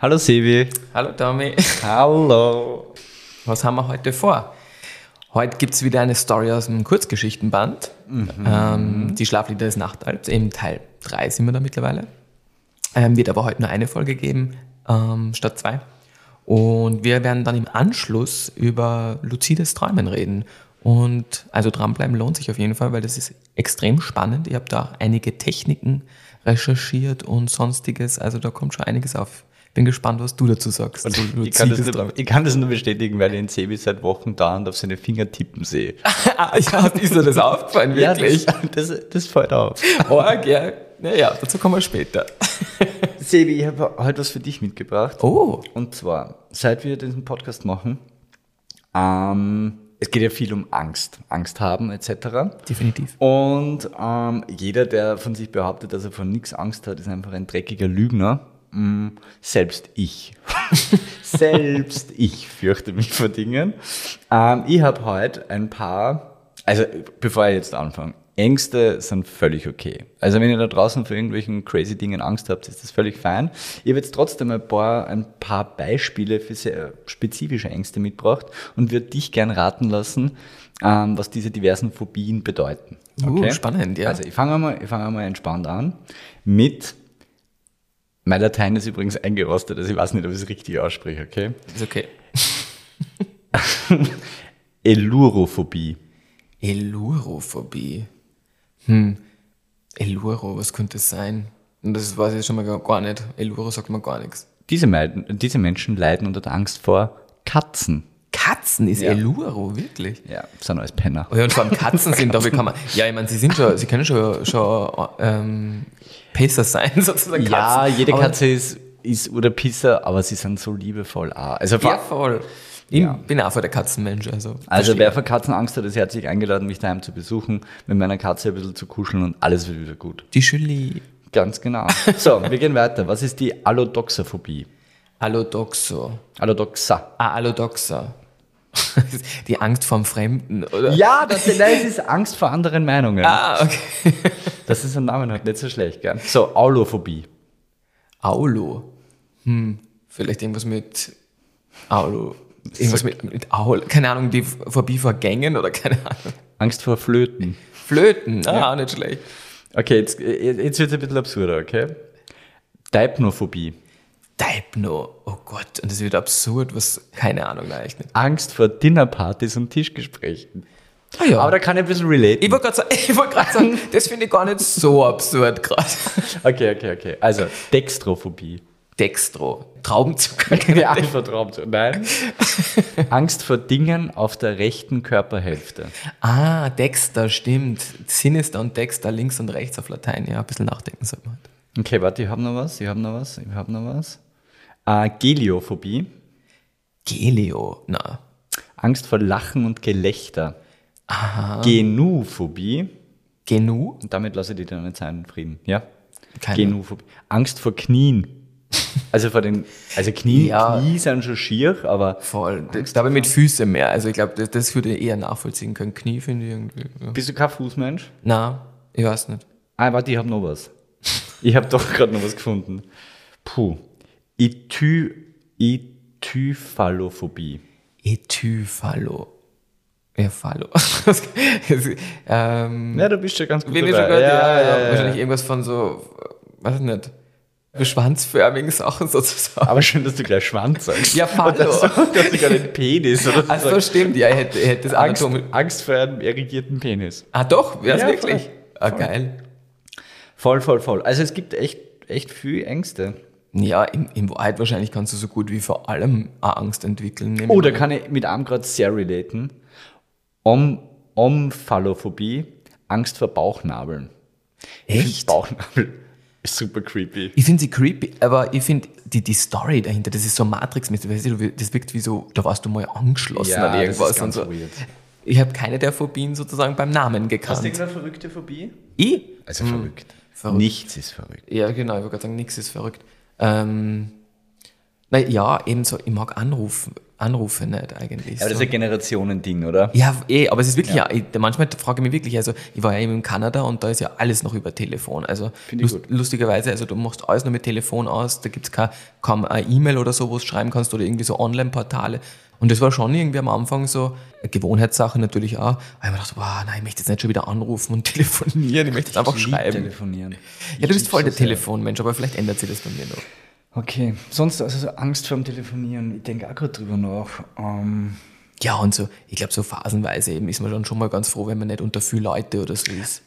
Hallo Sevi. Hallo Tommy, Hallo. was haben wir heute vor? Heute gibt es wieder eine Story aus dem Kurzgeschichtenband. Ähm, die Schlaflieder des Nachtalbs, eben Teil 3 sind wir da mittlerweile. Ähm, wird aber heute nur eine Folge geben, ähm, statt zwei. Und wir werden dann im Anschluss über luzides Träumen reden. Und also dranbleiben lohnt sich auf jeden Fall, weil das ist extrem spannend. Ich habe da einige Techniken recherchiert und sonstiges. Also da kommt schon einiges auf. Bin gespannt, was du dazu sagst. Und zu ich, kann nur, ich kann das nur bestätigen, weil ich den Sevi seit Wochen dauernd auf seine Finger tippen sehe. Ah, ja, ist dir das aufgefallen, wirklich? das, das, das fällt auf. Org, ja. Naja, dazu kommen wir später. Sevi, ich habe heute was für dich mitgebracht. Oh, Und zwar, seit wir diesen Podcast machen, ähm, es geht ja viel um Angst, Angst haben etc. definitiv. Und ähm, jeder, der von sich behauptet, dass er von nichts Angst hat, ist einfach ein dreckiger Lügner. Mm, selbst ich. selbst ich fürchte mich vor Dingen. Ähm, ich habe heute ein paar, also bevor ich jetzt anfange, Ängste sind völlig okay. Also wenn ihr da draußen vor irgendwelchen crazy Dingen Angst habt, ist das völlig fein. Ich habe jetzt trotzdem ein paar, ein paar Beispiele für sehr spezifische Ängste mitgebracht und würde dich gern raten lassen, ähm, was diese diversen Phobien bedeuten. Uh, spannend, ja. Also ich fange mal, ich fange mal entspannt an mit, mein Latein ist übrigens eingerostet, also ich weiß nicht, ob ich es richtig ausspreche, okay? Ist okay. Elurophobie. Elurophobie. Hm. Eluro, was könnte es sein? Und das weiß ich schon mal gar- nicht. Eluro sagt mir gar nichts. Diese, Meiden, diese Menschen leiden unter der Angst vor Katzen. Katzen ist Ja. Eluro, wirklich? Ja, sind alles Penner. Oh ja, und vor allem Katzen sind doch, wie kann man, ja, ich meine, sie sind schon, sie können schon, schon ähm, Pacer sein, sozusagen. Ja, Katzen. jede Aber- Katze ist, ist oder Pisser, aber sie sind so liebevoll auch. Also, Ja, voll. Ich Ja. bin auch voll der Katzenmensch, also. also verstehe. wer vor Katzen Angst hat, ist herzlich eingeladen, mich daheim zu besuchen, mit meiner Katze ein bisschen zu kuscheln und alles wird wieder gut. Die Julie. Ganz genau. So, wir gehen weiter. Was ist die Allodoxaphobie? Allodoxo. Allodoxa. Ah, Allodoxa. Die Angst vorm Fremden, oder? Ja, das, es ist Angst vor anderen Meinungen. Ah, okay. Das ist ein Name halt nicht so schlecht, gell? So, Aulophobie. Aulo. Hm, vielleicht irgendwas mit Aulo. Irgendwas mit, mit Aul. Keine Ahnung, die Phobie vor Gängen oder keine Ahnung. Angst vor Flöten. Flöten. Ah, auch nicht schlecht. Okay, jetzt, jetzt wird es ein bisschen absurder, okay? Deipnophobie. Deipno. Oh Gott, und das wird absurd, was, keine Ahnung, nein, nicht. Angst vor Dinnerpartys und Tischgesprächen. Ah ja. Aber da kann ich ein bisschen relaten. ich wollte gerade sagen, ich wollt sagen das finde ich gar nicht so absurd gerade. Okay, okay, okay. Also, Dextrophobie. Dextro. Traubenzucker. Ja, Angst vor Traumzug. Nein. Angst vor Dingen auf der rechten Körperhälfte. Ah, Dexter, stimmt. Sinister und Dexter, links und rechts auf Latein. Ja, ein bisschen nachdenken sollte man. Okay, warte, ich habe noch was, ich habe noch was, ich habe noch was. Äh, Geliophobie. Gelio, na. Angst vor Lachen und Gelächter. Genuphobie. Genu? Und damit lasse ich dir deine Zeit in Frieden. Ja? Keine. Genuphobie. Angst vor Knien. Also vor den, also Knie, Ja. Knie sind schon schier, aber Voll. Da habe ich mit Füßen mehr. Also ich glaube, das, das würde ich eher nachvollziehen können. Knie finde ich irgendwie. Ja. bist du kein Fußmensch? Na, ich weiß nicht. Ah, warte, ich habe noch was. Ich habe doch gerade noch was gefunden. Puh. Ithy, Ityphalophobie. Ethyphalo. Ja, Phalo. ähm, Ja, du bist schon ganz gut dabei. schon gehört, ja, ja, ja, Wahrscheinlich irgendwas von so, weiß ich nicht, schwanzförmigen Sachen sozusagen. Aber schön, dass du gleich Schwanz sagst. Ja, Phallo. Und dass du, dass du gar nicht Penis oder Ach so, sagst. stimmt, ja, ich hätte, ich hätte das Angst, Angst vor einem erigierten Penis. Ah, doch, wäre es Ja, wirklich? voll. Ah, Voll. geil. Voll, voll, voll. Also es gibt echt, echt viel Ängste. Ja, in, in Wahrheit wahrscheinlich kannst du so gut wie vor allem eine Angst entwickeln. Oh, da kann ich mit einem gerade sehr relaten. Om, Omphalophobie, Angst vor Bauchnabeln. Echt? Bauchnabel Ist super creepy. Ich finde sie creepy, aber ich finde die, die Story dahinter, das ist so Matrix-mäßig. weißt du, Das wirkt wie so, da warst du mal angeschlossen Ja, an das irgendwas ist ganz und so. weird. Ich habe keine der Phobien sozusagen beim Namen gekannt. irgendeine verrückte Phobie? Ich? Also verrückt. verrückt. Nichts ist verrückt. Ja, genau, ich wollte gerade sagen, nichts ist verrückt. Ähm, na ja, ebenso, ich mag Anrufen, Anrufe nicht eigentlich. Aber das ist so. ein Generationending, oder? Ja, eh, aber es ist wirklich, ja. ich, manchmal frage ich mich wirklich, also ich war ja eben in Kanada und da ist ja alles noch über Telefon. Also lust, lustigerweise, also du machst alles nur mit Telefon aus, da gibt es kaum eine E-Mail oder so, wo du schreiben kannst oder irgendwie so Online-Portale. Und das war schon irgendwie am Anfang so eine Gewohnheitssache natürlich auch, weil ich mir dachte, wow, nein, ich möchte jetzt nicht schon wieder anrufen und telefonieren, ich möchte jetzt einfach schreiben. telefonieren. Ja, du bist voll so der. Telefonmensch, aber vielleicht ändert sich das bei mir noch. Okay, sonst also so Angst vorm Telefonieren, ich denke auch gerade drüber nach. Ähm, Ja, und so, ich glaube, so phasenweise eben ist man dann schon mal ganz froh, wenn man nicht unter viel Leute oder so ist.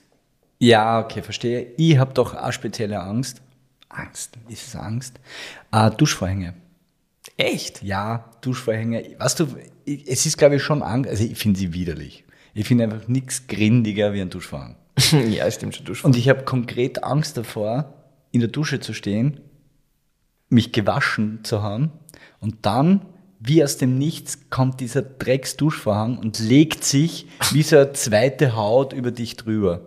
ja, okay, verstehe. Ich habe doch auch spezielle Angst. Angst, ist es Angst? Äh, Duschvorhänge. Echt? Ja, Duschvorhänge. Weißt du, es ist glaube ich schon Angst, also ich finde sie widerlich. Ich finde einfach nichts grindiger wie ein Duschvorhang. ja, stimmt schon, du Und ich habe konkret Angst davor, in der Dusche zu stehen, mich gewaschen zu haben und dann, wie aus dem Nichts, kommt dieser Drecks-Duschvorhang und legt sich wie so eine zweite Haut über dich drüber.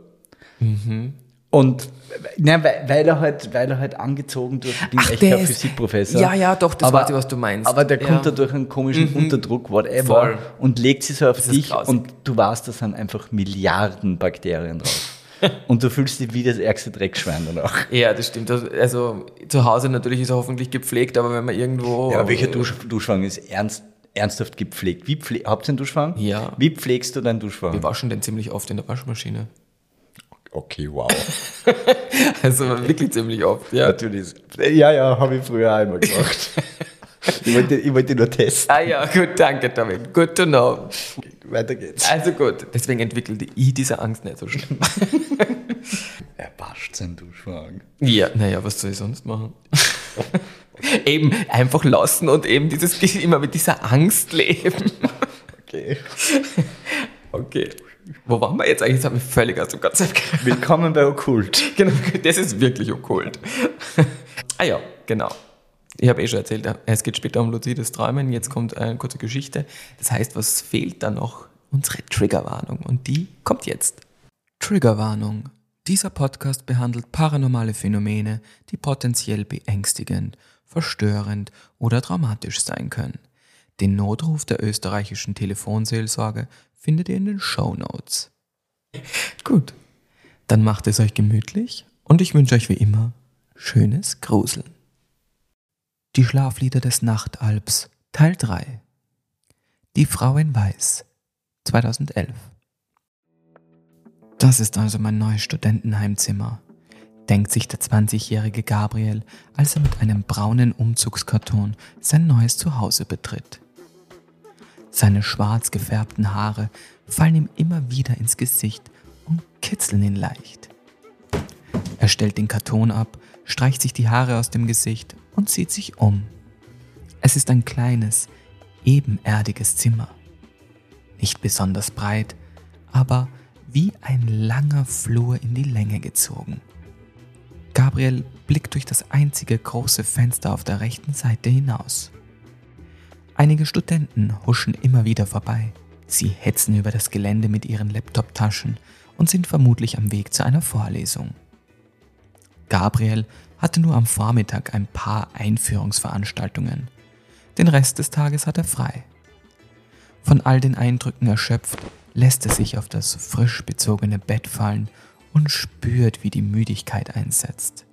Und na, weil, weil er halt, weil er halt angezogen durch, bin Ach, echt der kein ist- Physikprofessor. Ja, ja, doch, das weiß ich, was du meinst. Aber der kommt Ja. da durch einen komischen Unterdruck, whatever, Voll. und legt sich so auf ist dich und du weißt, da sind einfach Milliarden Bakterien drauf. und du fühlst dich wie das ärgste Dreckschwein danach. Ja, das stimmt. Das- Also zu Hause natürlich ist er hoffentlich gepflegt, aber wenn man irgendwo. Ja, welcher Dusch, Duschfang ist ernst, ernsthaft gepflegt? Wie pfle Habt ihr einen Duschfang? Ja. Wie pflegst du deinen Duschfang? Wir waschen den ziemlich oft in der Waschmaschine. Okay, wow. Also wirklich ziemlich oft, ja. Natürlich. Ja, ja, habe ich früher einmal gemacht. ich, wollte, ich wollte nur testen. Ah ja, gut, danke, David. Good to know. Weiter geht's. Also gut, deswegen entwickelte ich diese Angst nicht so schnell. Er wascht seinen Duschfang. ja, naja, was soll ich sonst machen? eben einfach lassen und eben dieses immer mit dieser Angst leben. Okay. Okay. Wo waren wir jetzt eigentlich? Jetzt haben wir völlig aus dem Konzept geraten. Willkommen bei Okkult. Genau, das ist wirklich okkult. ah ja, genau. Ich habe eh schon erzählt, es geht später um luzides Träumen. Jetzt kommt eine kurze Geschichte. Das heißt, was fehlt da noch? Unsere Triggerwarnung. Und die kommt jetzt. Triggerwarnung. Dieser Podcast behandelt paranormale Phänomene, die potenziell beängstigend, verstörend oder traumatisch sein können. Den Notruf der österreichischen Telefonseelsorge findet ihr in den Show Notes. Gut, dann macht es euch gemütlich und ich wünsche euch wie immer schönes Gruseln. Die Schlaflieder des Nachtalbs Teil 3 Die Frau in Weiß 2011 Das ist also mein neues Studentenheimzimmer, denkt sich der 20-jährige Gabriel, als er mit einem braunen Umzugskarton sein neues Zuhause betritt. Seine schwarz gefärbten Haare fallen ihm immer wieder ins Gesicht und kitzeln ihn leicht. Er stellt den Karton ab, streicht sich die Haare aus dem Gesicht und zieht sich um. Es ist ein kleines, ebenerdiges Zimmer. Nicht besonders breit, aber wie ein langer Flur in die Länge gezogen. Gabriel blickt durch das einzige große Fenster auf der rechten Seite hinaus. Einige Studenten huschen immer wieder vorbei. Sie hetzen über das Gelände mit ihren Laptop-Taschen und sind vermutlich am Weg zu einer Vorlesung. Gabriel hatte nur am Vormittag ein paar Einführungsveranstaltungen. Den Rest des Tages hat er frei. Von all den Eindrücken erschöpft, lässt er sich auf das frisch bezogene Bett fallen und spürt, wie die Müdigkeit einsetzt.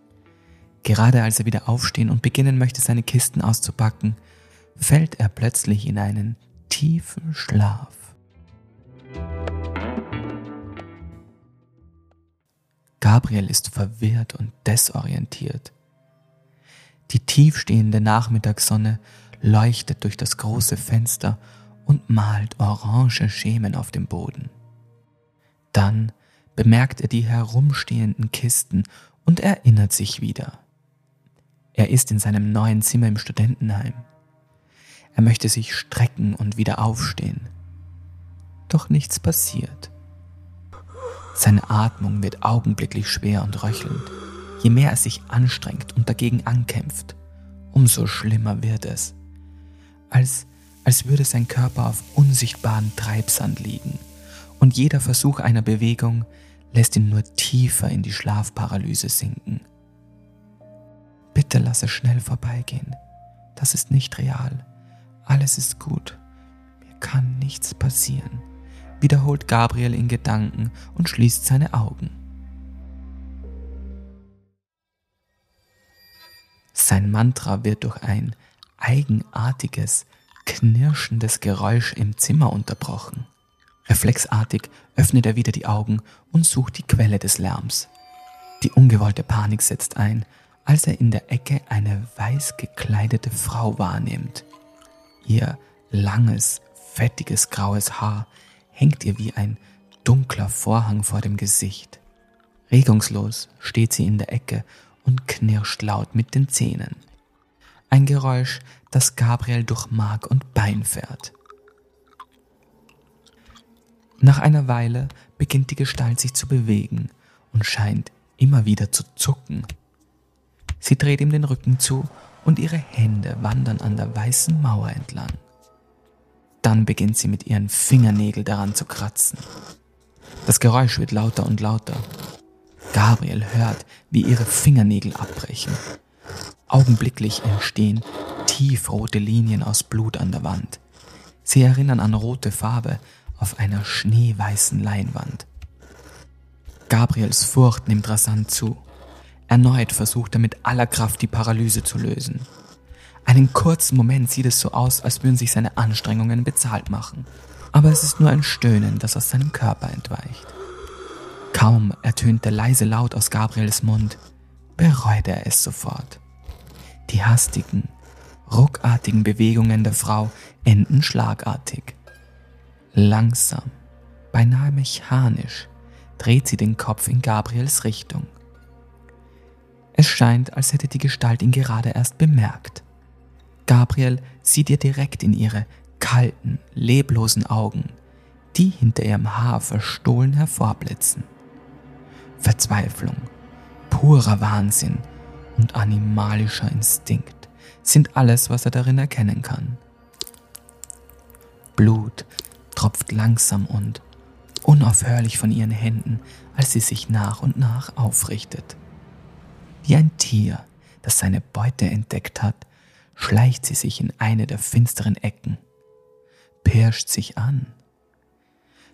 Gerade als er wieder aufstehen und beginnen möchte, seine Kisten auszupacken, fällt er plötzlich in einen tiefen Schlaf. Gabriel ist verwirrt und desorientiert. Die tiefstehende Nachmittagssonne leuchtet durch das große Fenster und malt orange Schemen auf dem Boden. Dann bemerkt er die herumstehenden Kisten und erinnert sich wieder. Er ist in seinem neuen Zimmer im Studentenheim. Er möchte sich strecken und wieder aufstehen. Doch nichts passiert. Seine Atmung wird augenblicklich schwer und röchelnd. je mehr er sich anstrengt und dagegen ankämpft, umso schlimmer wird es. Als, als würde sein Körper auf unsichtbaren Treibsand liegen und jeder Versuch einer Bewegung lässt ihn nur tiefer in die Schlafparalyse sinken. Bitte lass es schnell vorbeigehen. Das ist nicht real. Alles ist gut. Mir kann nichts passieren, wiederholt Gabriel in Gedanken und schließt seine Augen. Sein Mantra wird durch ein eigenartiges, knirschendes Geräusch im Zimmer unterbrochen. Reflexartig öffnet er wieder die Augen und sucht die Quelle des Lärms. Die ungewollte Panik setzt ein, als er in der Ecke eine weiß gekleidete Frau wahrnimmt. Ihr langes, fettiges graues Haar hängt ihr wie ein dunkler Vorhang vor dem Gesicht. Regungslos steht sie in der Ecke und knirscht laut mit den Zähnen. Ein Geräusch, das Gabriel durch Mark und Bein fährt. Nach einer Weile beginnt die Gestalt sich zu bewegen und scheint immer wieder zu zucken. Sie dreht ihm den Rücken zu und ihre Hände wandern an der weißen Mauer entlang. Dann beginnt sie mit ihren Fingernägeln daran zu kratzen. Das Geräusch wird lauter und lauter. Gabriel hört, wie ihre Fingernägel abbrechen. Augenblicklich entstehen tiefrote Linien aus Blut an der Wand. Sie erinnern an rote Farbe auf einer schneeweißen Leinwand. Gabriels Furcht nimmt rasant zu. Erneut versucht er mit aller Kraft die Paralyse zu lösen. Einen kurzen Moment sieht es so aus, als würden sich seine Anstrengungen bezahlt machen. Aber es ist nur ein Stöhnen, das aus seinem Körper entweicht. Kaum ertönt der leise Laut aus Gabriels Mund, bereut er es sofort. Die hastigen, ruckartigen Bewegungen der Frau enden schlagartig. Langsam, beinahe mechanisch, dreht sie den Kopf in Gabriels Richtung. Es scheint, als hätte die Gestalt ihn gerade erst bemerkt. Gabriel sieht ihr direkt in ihre kalten, leblosen Augen, die hinter ihrem Haar verstohlen hervorblitzen. Verzweiflung, purer Wahnsinn und animalischer Instinkt sind alles, was er darin erkennen kann. Blut tropft langsam und unaufhörlich von ihren Händen, als sie sich nach und nach aufrichtet. Wie ein Tier, das seine Beute entdeckt hat, schleicht sie sich in eine der finsteren Ecken, pirscht sich an.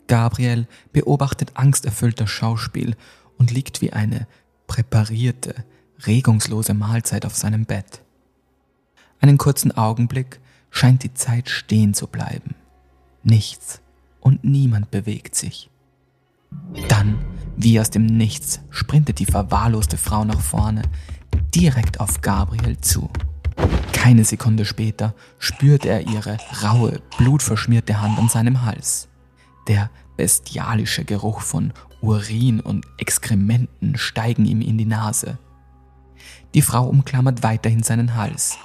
Gabriel beobachtet angsterfüllter Schauspiel und liegt wie eine präparierte, regungslose Mahlzeit auf seinem Bett. Einen kurzen Augenblick scheint die Zeit stehen zu bleiben. Nichts und niemand bewegt sich. Dann, wie aus dem Nichts, sprintet die verwahrloste Frau nach vorne, direkt auf Gabriel zu. Keine Sekunde später spürt er ihre raue, blutverschmierte Hand an seinem Hals. Der bestialische Geruch von Urin und Exkrementen steigen ihm in die Nase. Die Frau umklammert weiterhin seinen Hals,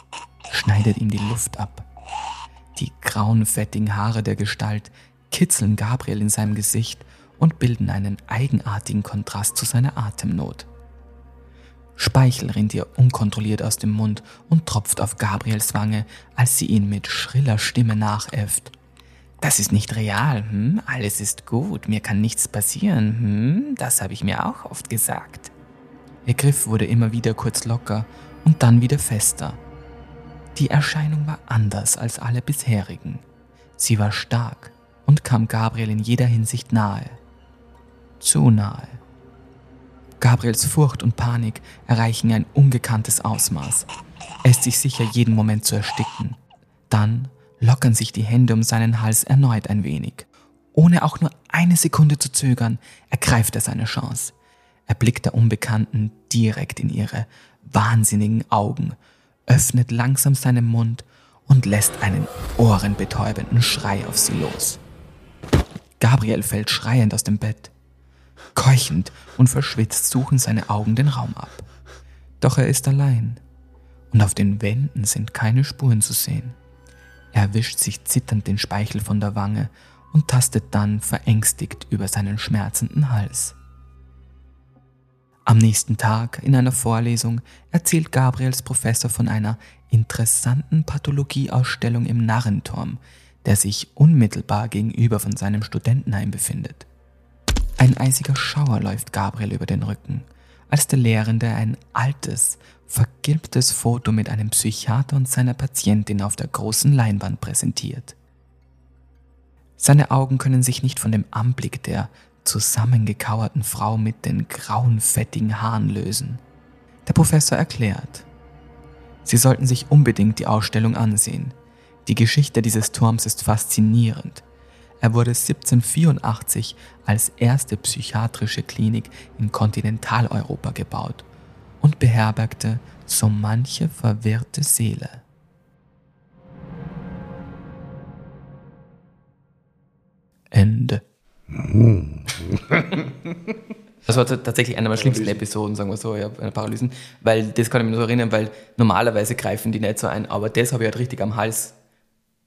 schneidet ihm die Luft ab. Die grauen, fettigen Haare der Gestalt kitzeln Gabriel in seinem Gesicht und bilden einen eigenartigen Kontrast zu seiner Atemnot. Speichel rinnt ihr unkontrolliert aus dem Mund und tropft auf Gabriels Wange, als sie ihn mit schriller Stimme nachäfft. Das ist nicht real, hm? Alles ist gut, mir kann nichts passieren, hm? Das habe ich mir auch oft gesagt. Ihr Griff wurde immer wieder kurz locker und dann wieder fester. Die Erscheinung war anders als alle bisherigen. Sie war stark und kam Gabriel in jeder Hinsicht nahe. Zu nahe. Gabriels Furcht und Panik erreichen ein ungekanntes Ausmaß. Er ist sich sicher, jeden Moment zu ersticken. Dann lockern sich die Hände um seinen Hals erneut ein wenig. Ohne auch nur eine Sekunde zu zögern, ergreift er seine Chance. Er blickt der Unbekannten direkt in ihre wahnsinnigen Augen öffnet langsam seinen Mund und lässt einen ohrenbetäubenden Schrei auf sie los. Gabriel fällt schreiend aus dem Bett. Keuchend und verschwitzt suchen seine Augen den Raum ab. Doch er ist allein und auf den Wänden sind keine Spuren zu sehen. Er wischt sich zitternd den Speichel von der Wange und tastet dann verängstigt über seinen schmerzenden Hals. Am nächsten Tag in einer Vorlesung erzählt Gabriels Professor von einer interessanten Pathologieausstellung im Narrenturm, der sich unmittelbar gegenüber von seinem Studentenheim befindet. Ein eisiger Schauer läuft Gabriel über den Rücken, als der Lehrende ein altes, vergilbtes Foto mit einem Psychiater und seiner Patientin auf der großen Leinwand präsentiert. Seine Augen können sich nicht von dem Anblick der zusammengekauerten Frau mit den grauen, fettigen Haaren lösen. Der Professor erklärt, Sie sollten sich unbedingt die Ausstellung ansehen. Die Geschichte dieses Turms ist faszinierend. Er wurde 1784 als erste psychiatrische Klinik in Kontinentaleuropa gebaut und beherbergte so manche verwirrte Seele. Ende. Das war tatsächlich eine meiner schlimmsten Episoden, sagen wir so, ja, Paralysen. Weil das kann ich mich nur so erinnern, weil normalerweise greifen die nicht so ein, aber das habe ich halt richtig am Hals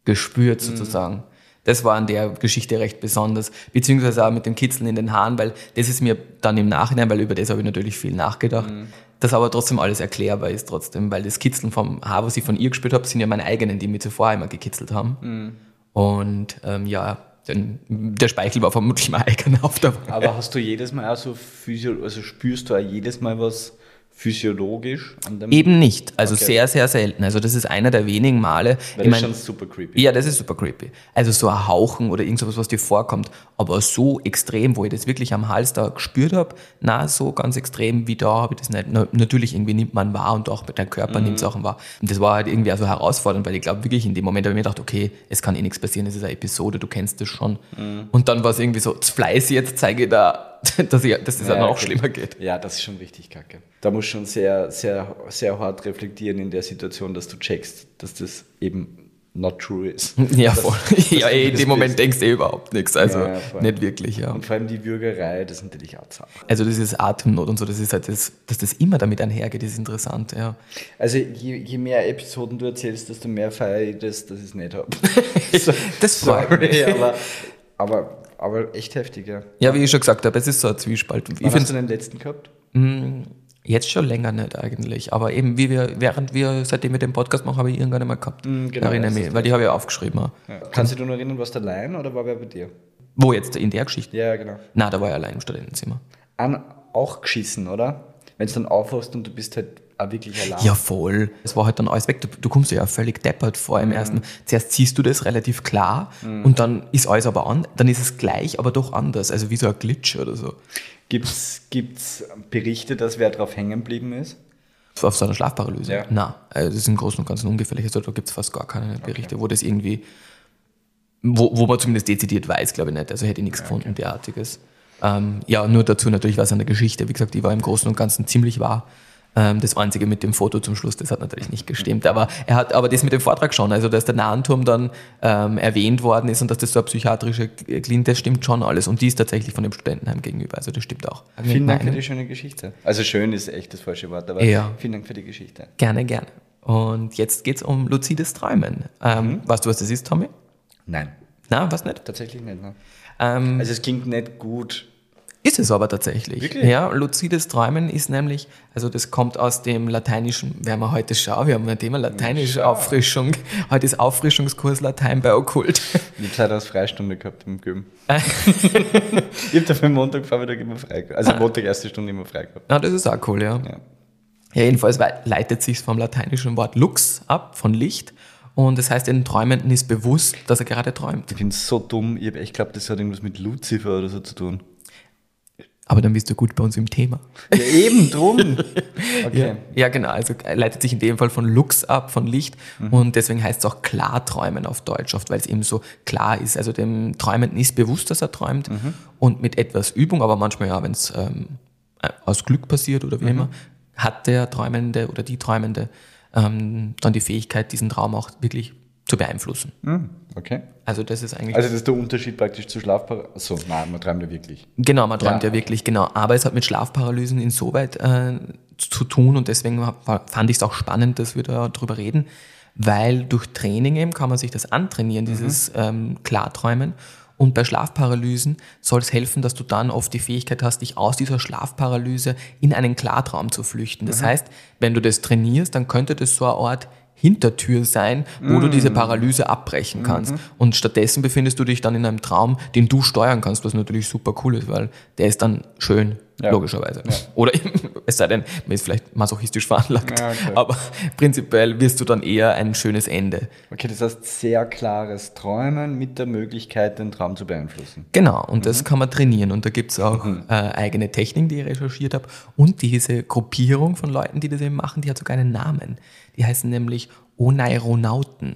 gespürt, sozusagen. Das war an der Geschichte recht besonders, beziehungsweise auch mit dem Kitzeln in den Haaren, weil das ist mir dann im Nachhinein, weil über das habe ich natürlich viel nachgedacht, mhm. das aber trotzdem alles erklärbar ist trotzdem, weil das Kitzeln vom Haar, was ich von ihr gespürt habe, sind ja meine eigenen, die mir zuvor immer gekitzelt haben. Mhm. Und ähm, ja, denn der Speichel war vermutlich mein eigener auf der Wahl. Aber hast du jedes Mal auch so physio, also spürst du auch jedes Mal was physiologisch an dem? Eben nicht. Also okay. sehr, sehr selten. Also das ist einer der wenigen Male. Weil das ist schon super creepy. Ja, das ist super creepy. Also so ein Hauchen oder irgendwas, was dir vorkommt. Aber so extrem, wo ich das wirklich am Hals da gespürt habe, na so ganz extrem wie da habe ich das nicht. Na, natürlich irgendwie nimmt man wahr und auch der Körper mhm. nimmt Sachen wahr. Und das war halt irgendwie also herausfordernd, weil ich glaube wirklich in dem Moment habe ich mir gedacht, okay, es kann eh nichts passieren, es ist eine Episode, du kennst das schon. Mhm. Und dann war es irgendwie so, Fleiß jetzt zeige ich da dass, ich, dass es ja, noch okay. schlimmer geht. Ja, das ist schon richtig kacke. Da musst du schon sehr, sehr, sehr hart reflektieren in der Situation, dass du checkst, dass das eben not true ist. Ja, voll. Dass, ja, ey, in dem Moment denkst du eh überhaupt nichts. Also ja, ja, nicht wirklich, ja. Und vor allem die Würgerei, das ist natürlich auch zart. Also das ist Atemnot und so, das ist halt das, dass das immer damit einhergeht, ist interessant, ja. Also je, je mehr Episoden du erzählst, desto mehr feiere ich das, dass ich es nicht habe. das freut mich. Aber, aber aber echt heftig, ja. Ja, wie ich schon gesagt habe, es ist so ein Zwiespalt. Wann ich hast du den letzten gehabt? Mm, jetzt schon länger nicht eigentlich, aber eben wie wir, während wir, seitdem wir den Podcast machen, habe ich irgendwann einmal gehabt. Mm, genau, erinnere mich, weil die habe ich aufgeschrieben. Ja. Kannst du dich noch erinnern, was der allein oder war wer bei dir? Wo jetzt, in der Geschichte? Ja, genau. Na, da war ich allein im Studentenzimmer. An, auch geschissen, oder? Wenn es dann aufhörst und du bist halt auch wirklich allein. Ja, voll. Es war halt dann alles weg. Du, du kommst ja völlig deppert vor im mhm. ersten. Zuerst siehst du das relativ klar mhm. und dann ist alles aber an, dann ist es gleich, aber doch anders. Also wie so ein Glitch oder so. Gibt es Berichte, dass wer drauf hängen geblieben ist? Auf so einer Schlafparalyse? Ja. Nein, also das ist im Großen und Ganzen ungefährlich. Also da gibt es fast gar keine Berichte, okay. wo das irgendwie, wo, wo man zumindest dezidiert weiß, glaube ich nicht. Also hätte ich nichts ja, gefunden, okay. derartiges. Ähm, ja, nur dazu natürlich was an der Geschichte. Wie gesagt, die war im Großen und Ganzen ziemlich wahr. Ähm, das einzige mit dem Foto zum Schluss, das hat natürlich nicht gestimmt. Aber er hat aber das mit dem Vortrag schon, also dass der Nahenturm dann ähm, erwähnt worden ist und dass das so eine psychiatrische Klinik, das stimmt schon alles. Und die ist tatsächlich von dem Studentenheim gegenüber, also das stimmt auch. Vielen Dank für die schöne Geschichte. Also schön ist echt das falsche Wort, aber ja. vielen Dank für die Geschichte. Gerne, gerne. Und jetzt geht es um luzides Träumen. Ähm, mhm. Weißt du, was das ist, Tommy? Nein. Na, was nicht? Tatsächlich nicht. Ne? Ähm, also es klingt nicht gut ist es aber tatsächlich. Wirklich? Ja, luzides Träumen ist nämlich, also das kommt aus dem Lateinischen, werden wir heute schauen, wir haben ein Thema lateinische. Auffrischung. Heute ist Auffrischungskurs Latein bei Okkult. Ich habe Zeit als Freistunde gehabt im Göben. ich habe dafür Montag, Vormittag immer frei gehabt. Also Montag erste Stunde immer frei gehabt. Ah, das ist auch cool, ja. Ja, ja jedenfalls leitet sich vom lateinischen Wort lux ab, von Licht. Und das heißt, den Träumenden ist bewusst, dass er gerade träumt. Ich bin so dumm. Ich, ich glaube, das hat irgendwas mit Lucifer oder so zu tun. Aber dann bist du gut bei uns im Thema. Ja, eben drum. Okay. Ja, ja, genau. Also leitet sich in dem Fall von Lux ab, von Licht. Mhm. Und deswegen heißt es auch Klarträumen auf Deutsch oft, weil es eben so klar ist. Also dem Träumenden ist bewusst, dass er träumt. Mhm. Und mit etwas Übung, aber manchmal ja, wenn es ähm, aus Glück passiert oder wie mhm. immer, hat der Träumende oder die Träumende ähm, dann die Fähigkeit, diesen Traum auch wirklich zu beeinflussen. Hm, okay. Also das ist eigentlich. Also das ist der Unterschied praktisch zu Schlafparalysen. So, nein, man träumt ja wirklich. Genau, man träumt ja, ja wirklich, genau. Aber es hat mit Schlafparalysen insoweit äh, zu tun und deswegen fand ich es auch spannend, dass wir da drüber reden, weil durch Training eben kann man sich das antrainieren, dieses mhm. ähm, Klarträumen. Und bei Schlafparalysen soll es helfen, dass du dann oft die Fähigkeit hast, dich aus dieser Schlafparalyse in einen Klartraum zu flüchten. Das heißt, wenn du das trainierst, dann könnte das so eine Art Hintertür sein, wo du diese Paralyse abbrechen kannst. Und stattdessen befindest du dich dann in einem Traum, den du steuern kannst, was natürlich super cool ist, weil der ist dann schön, Ja. logischerweise. Oder eben, es sei denn, man ist vielleicht masochistisch veranlagt. Ja, okay. Aber prinzipiell wirst du dann eher ein schönes Ende. Okay, das heißt sehr klares Träumen mit der Möglichkeit, den Traum zu beeinflussen. Genau, und das kann man trainieren. Und da gibt es auch äh, eigene Techniken, die ich recherchiert habe. Und diese Gruppierung von Leuten, die das eben machen, die hat sogar einen Namen. Die heißen nämlich Oneironauten.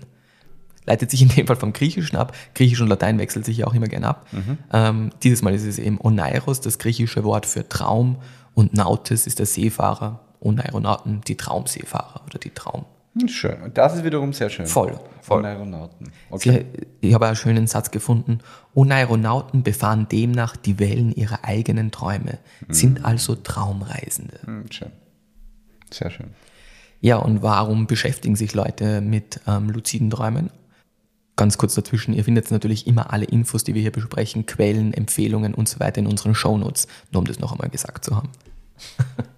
Leitet sich in dem Fall vom Griechischen ab. Griechisch und Latein wechselt sich ja auch immer gerne ab. Ähm, dieses Mal ist es eben Oneiros, das griechische Wort für Traum. Und Nautes ist der Seefahrer. Oneironauten, die Traumseefahrer oder die Traum. Hm, Schön. Und das ist wiederum sehr schön. Voll, voll. Von Aeronauten. Okay. Sie, ich habe einen schönen Satz gefunden. Oneironauten befahren demnach die Wellen ihrer eigenen Träume, sind also Traumreisende. Hm, Schön. Sehr schön. Ja, und warum beschäftigen sich Leute mit ähm, luziden Träumen? Ganz kurz dazwischen, ihr findet natürlich immer alle Infos, die wir hier besprechen, Quellen, Empfehlungen und so weiter in unseren Shownotes, nur um das noch einmal gesagt zu haben.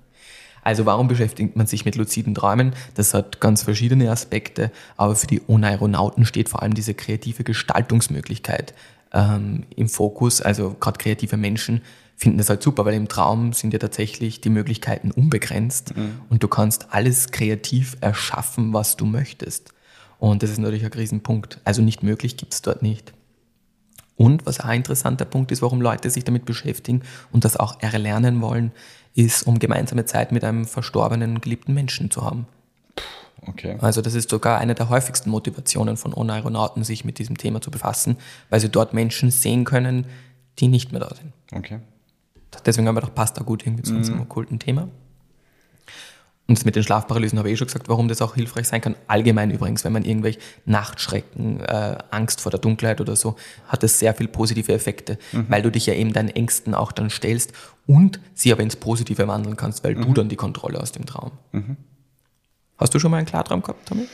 Also warum beschäftigt man sich mit luziden Träumen? Das hat ganz verschiedene Aspekte, aber für die Oneironauten steht vor allem diese kreative Gestaltungsmöglichkeit ähm, im Fokus. Also gerade kreative Menschen finden das halt super, weil im Traum sind ja tatsächlich die Möglichkeiten unbegrenzt und du kannst alles kreativ erschaffen, was du möchtest. Und das ist natürlich ein Riesenpunkt. Also nicht möglich gibt es dort nicht. Und was auch ein interessanter Punkt ist, warum Leute sich damit beschäftigen und das auch erlernen wollen, ist, um gemeinsame Zeit mit einem verstorbenen, geliebten Menschen zu haben. Okay. Also das ist sogar eine der häufigsten Motivationen von Oneironauten, sich mit diesem Thema zu befassen, weil sie dort Menschen sehen können, die nicht mehr da sind. Okay. Deswegen haben wir doch passt da gut irgendwie zu unserem okkulten Thema. Und mit den Schlafparalysen habe ich eh schon gesagt, warum das auch hilfreich sein kann. Allgemein übrigens, wenn man irgendwelche Nachtschrecken, äh, Angst vor der Dunkelheit oder so, hat das sehr viel positive Effekte, weil du dich ja eben deinen Ängsten auch dann stellst und sie aber ins Positive wandeln kannst, weil du dann die Kontrolle aus dem Traum. Hast du schon mal einen Klartraum gehabt, Tommy?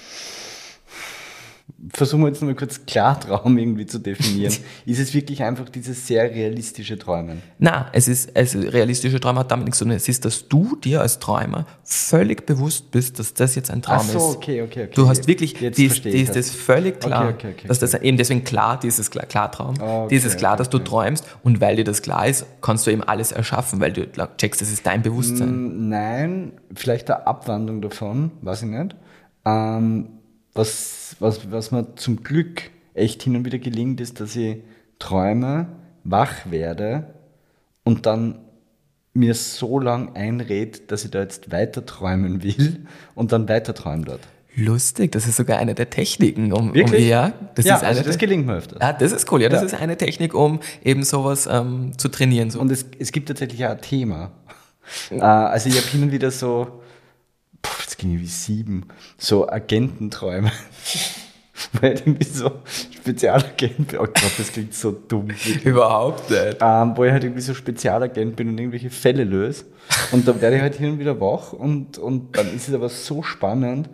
Versuchen wir jetzt nochmal kurz Klartraum irgendwie zu definieren. ist es wirklich einfach dieses sehr realistische Träumen? Na, es ist, also realistische Träume hat damit nichts zu tun. Es ist, dass du dir als Träumer völlig bewusst bist, dass das jetzt ein Traum Ach so, ist. okay, okay, okay. Du hast wirklich, Jetzt die ist, die ist das. völlig klar, Okay, okay, okay, dass das eben deswegen klar, dieses Klar- Klartraum, Okay, dieses klar, dass du träumst und weil dir das klar ist, kannst du eben alles erschaffen, weil du checkst, das ist dein Bewusstsein. Mm, Nein, vielleicht eine Abwandlung davon, weiß ich nicht. Ähm, was, was, was mir zum Glück echt hin und wieder gelingt, ist, dass ich träume, wach werde und dann mir so lang einred, dass ich da jetzt weiter träumen will und dann weiter träume dort. Lustig, das ist sogar eine der Techniken, um, um Wirklich? ja, das ja, ist eine also das der, gelingt mir öfters. ja, das ist cool, ja, das Ja. ist eine Technik, um eben sowas ähm, zu trainieren. So. Und es, es gibt tatsächlich auch ein Thema. Äh, also ich habe hin und wieder so, ging wie sieben, so Agententräume. Weil ich irgendwie so Spezialagent bin. Oh Gott, das klingt so dumm. wirklich. Überhaupt nicht. Ähm, wo ich halt irgendwie so Spezialagent bin und irgendwelche Fälle löse. Und dann werde ich halt hin und wieder wach und, und dann ist es aber so spannend.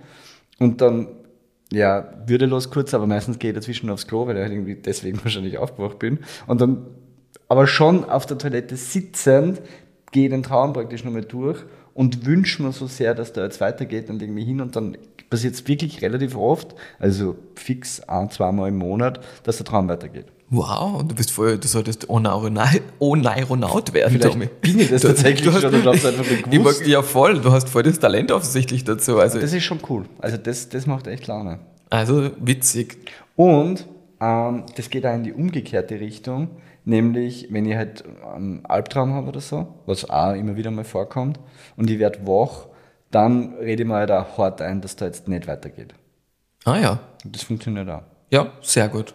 Und dann, ja, würdelos kurz, aber meistens gehe ich dazwischen aufs Klo, weil ich halt irgendwie deswegen wahrscheinlich aufgewacht bin. Und dann, aber schon auf der Toilette sitzend, gehe ich den Traum praktisch nochmal durch und wünsche mir so sehr, dass der jetzt weitergeht und mich hin und dann passiert es wirklich relativ oft, also fix ein, zweimal im Monat, dass der Traum weitergeht. Wow, du bist voll, du solltest Oneironaut werden, Vielleicht Tommy. bin ich das Du- tatsächlich du hast, schon und hab's einfach nicht Ich gewusst. Ja, voll, du hast voll das Talent offensichtlich dazu. Also, Das ist schon cool. Also das, das macht echt Laune. also witzig. Und ähm, das geht auch in die umgekehrte Richtung, nämlich wenn ich halt einen Albtraum habe oder so, was auch immer wieder mal vorkommt, und ich werde wach, dann rede ich mir halt auch hart ein, dass da jetzt nicht weitergeht. Ah ja, das funktioniert auch. ja, sehr gut.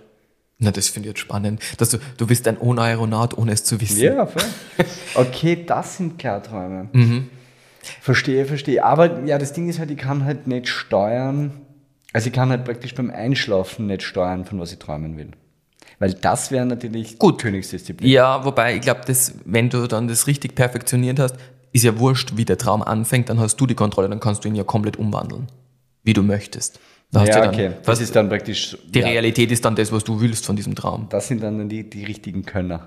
Na, das finde ich jetzt spannend. Dass du, du bist ein Oneironaut, ohne es zu wissen. Ja, voll. Okay, das sind Klarträume. Verstehe, verstehe. Aber ja, das Ding ist halt, ich kann halt nicht steuern, also ich kann halt praktisch beim Einschlafen nicht steuern, von was ich träumen will. Weil das wäre natürlich Gut. Königsdisziplin. Ja, wobei ich glaube, dass wenn du dann das richtig perfektioniert hast, ist ja wurscht, wie der Traum anfängt, dann hast du die Kontrolle, dann kannst du ihn ja komplett umwandeln, wie du möchtest. Da Ja, dann, okay. Das ist dann praktisch. die ja, Realität ist dann das, was du willst von diesem Traum. Das sind dann die, die richtigen Könner.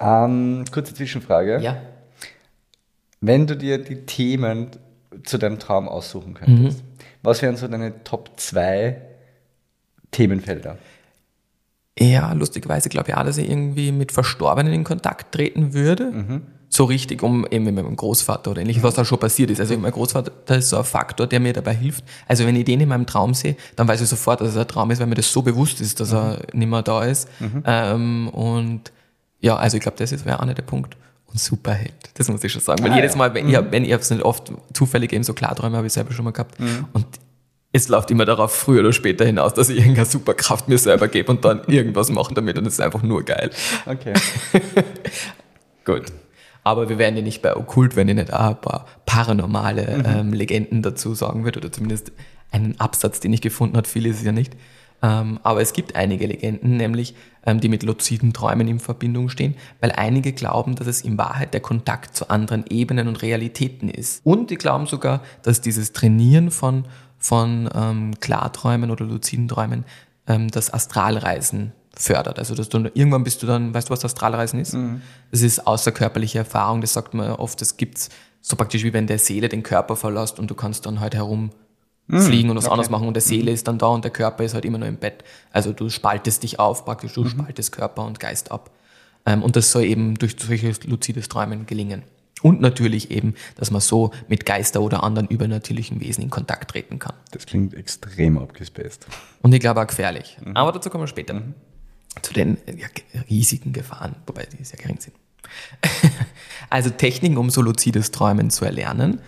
Ähm, kurze Zwischenfrage. Ja. Wenn du dir die Themen zu deinem Traum aussuchen könntest, was wären so deine Top 2 Themenfelder? Ja, lustigerweise glaube ich auch, dass ich irgendwie mit Verstorbenen in Kontakt treten würde. So richtig, um eben mit meinem Großvater oder ähnliches, was da schon passiert ist. Also mein Großvater ist so ein Faktor, der mir dabei hilft. Also wenn ich den in meinem Traum sehe, dann weiß ich sofort, dass es ein Traum ist, weil mir das so bewusst ist, dass er nicht mehr da ist. Ähm, und ja, also ich glaube, das wäre auch nicht der Punkt. Und Superheld, das muss ich schon sagen. Weil Ah, jedes ja. Mal, wenn ich, wenn ich es nicht oft zufällig eben so Klarträume, habe ich selber schon mal gehabt. Und es läuft immer darauf früher oder später hinaus, dass ich irgendeine Superkraft mir selber gebe und dann irgendwas mache damit und es ist einfach nur geil. Okay. Gut. Aber wir wären ja nicht bei Okkult, wenn ich nicht auch ein paar paranormale ähm, Legenden dazu sagen würde oder zumindest einen Absatz, den ich gefunden habe. Viel ist es ja nicht. Ähm, aber es gibt einige Legenden, nämlich ähm, die mit luziden Träumen in Verbindung stehen, weil einige glauben, dass es in Wahrheit der Kontakt zu anderen Ebenen und Realitäten ist. Und die glauben sogar, dass dieses Trainieren von, von ähm, Klarträumen oder luziden Träumen ähm, das Astralreisen fördert. Also dass du irgendwann bist du dann, weißt du, was Astralreisen ist? Das ist außerkörperliche Erfahrung, das sagt man oft, das gibt's so praktisch wie wenn der Seele den Körper verlässt und du kannst dann halt herum fliegen und was anderes machen und der Seele ist dann da und der Körper ist halt immer nur im Bett. Also du spaltest dich auf, praktisch du spaltest Körper und Geist ab. Ähm, und das soll eben durch solches luzides Träumen gelingen. Und natürlich eben, dass man so mit Geister oder anderen übernatürlichen Wesen in Kontakt treten kann. Das klingt extrem abgespaced. Und ich glaube auch gefährlich. Aber dazu kommen wir später. Zu den ja, ge- riesigen Gefahren, wobei die sehr gering sind. also Techniken, um so luzides Träumen zu erlernen.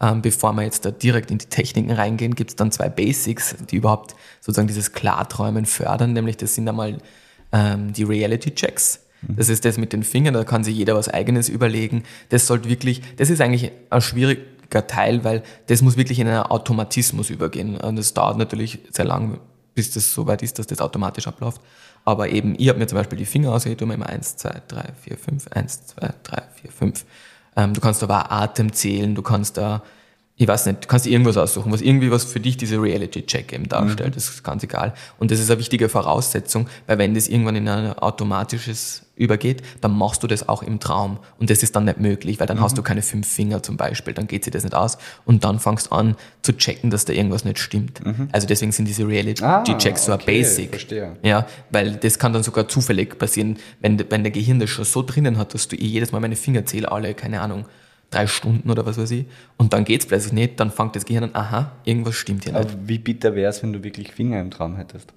Ähm, bevor wir jetzt da direkt in die Techniken reingehen, gibt es dann zwei Basics, die überhaupt sozusagen dieses Klarträumen fördern. Nämlich das sind einmal ähm, die Reality-Checks. Das ist das mit den Fingern, da kann sich jeder was Eigenes überlegen. Das sollte wirklich, das ist eigentlich ein schwieriger Teil, weil das muss wirklich in einen Automatismus übergehen. Und das dauert natürlich sehr lang, bis das so weit ist, dass das automatisch abläuft. Aber eben, ich habe mir zum Beispiel die Finger ausgehört, mir immer 1, 2, 3, 4, 5, 1, 2, 3, 4, 5. Ähm, du kannst aber Atem zählen, du kannst da, ich weiß nicht, du kannst dir irgendwas aussuchen, was irgendwie was für dich diese Reality-Check eben darstellt. Das ist ganz egal. Und das ist eine wichtige Voraussetzung, weil wenn das irgendwann in ein automatisches übergeht, dann machst du das auch im Traum. Und das ist dann nicht möglich, weil dann hast du keine fünf Finger zum Beispiel, dann geht sich das nicht aus. Und dann fangst du an zu checken, dass da irgendwas nicht stimmt. Also deswegen sind diese Reality-Checks so Ah, okay, Basic. verstehe. Ja, weil das kann dann sogar zufällig passieren, wenn, wenn der Gehirn das schon so drinnen hat, dass du eh jedes Mal meine Finger zähle, alle, keine Ahnung, drei Stunden oder was weiß ich, und dann geht's plötzlich nicht, dann fängt das Gehirn an, aha, irgendwas stimmt hier nicht. Aber wie bitter wäre es, wenn du wirklich Finger im Traum hättest?